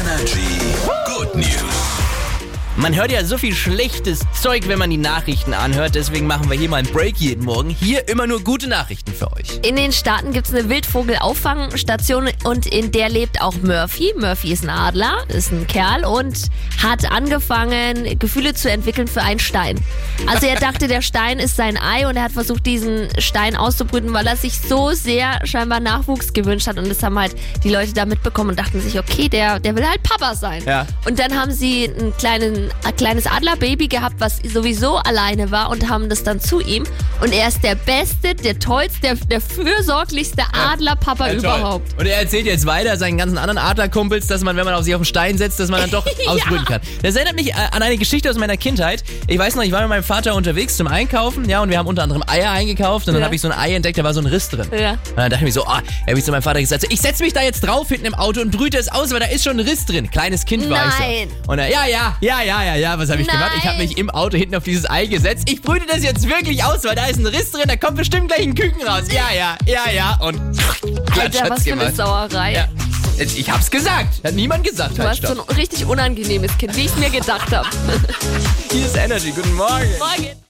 Energy Good News. Man hört ja so viel schlechtes Zeug, wenn man die Nachrichten anhört. Deswegen machen wir hier mal einen Break jeden Morgen. Hier immer nur gute Nachrichten für euch. In den Staaten gibt es eine Wildvogelauffangstation und in der lebt auch Murphy. Murphy ist ein Adler, ist ein Kerl und hat angefangen, Gefühle zu entwickeln für einen Stein. Also er dachte, der Stein ist sein Ei und er hat versucht, diesen Stein auszubrüten, weil er sich so sehr scheinbar Nachwuchs gewünscht hat. Und das haben halt die Leute da mitbekommen und dachten sich, okay, der, der will halt Papa sein. Ja. Und dann haben sie einen kleinen, ein kleines Adlerbaby gehabt, was sowieso alleine war und haben das dann zu ihm. Und er ist der beste, der tollste, der, der fürsorglichste Adlerpapa Ja, überhaupt. Und er erzählt jetzt weiter seinen ganzen anderen Adlerkumpels, dass man, wenn man auf sich auf den Stein setzt, dass man dann doch Ja. ausbrüten kann. Das erinnert mich äh, an eine Geschichte aus meiner Kindheit. Ich weiß noch, ich war mit meinem Vater unterwegs zum Einkaufen, ja, und wir haben unter anderem Eier eingekauft und dann Ja. habe ich so ein Ei entdeckt, da war so ein Riss drin. Ja. Und dann dachte ich mir so, ah, er habe ich zu meinem Vater gesagt, ich setze mich da jetzt drauf hinten im Auto und brüte es aus, weil da ist schon ein Riss drin. Kleines Kind war ich Nein. so. Und er, ja, ja, ja, ja, ja, ja, was habe ich Nein. gemacht? Ich habe mich im Auto hinten auf dieses Ei gesetzt. Ich brüte das jetzt wirklich aus, weil da ist ein Riss drin, da kommt bestimmt gleich ein Küken raus. Ja, ja, ja, ja. Und Alter, was für eine Sauerei. Ja. Ich hab's gesagt. Hat niemand gesagt. Du halt, warst so stopp. ein richtig unangenehmes Kind, wie ich mir gedacht habe. Hier ist Energy. Guten Morgen. Morgen.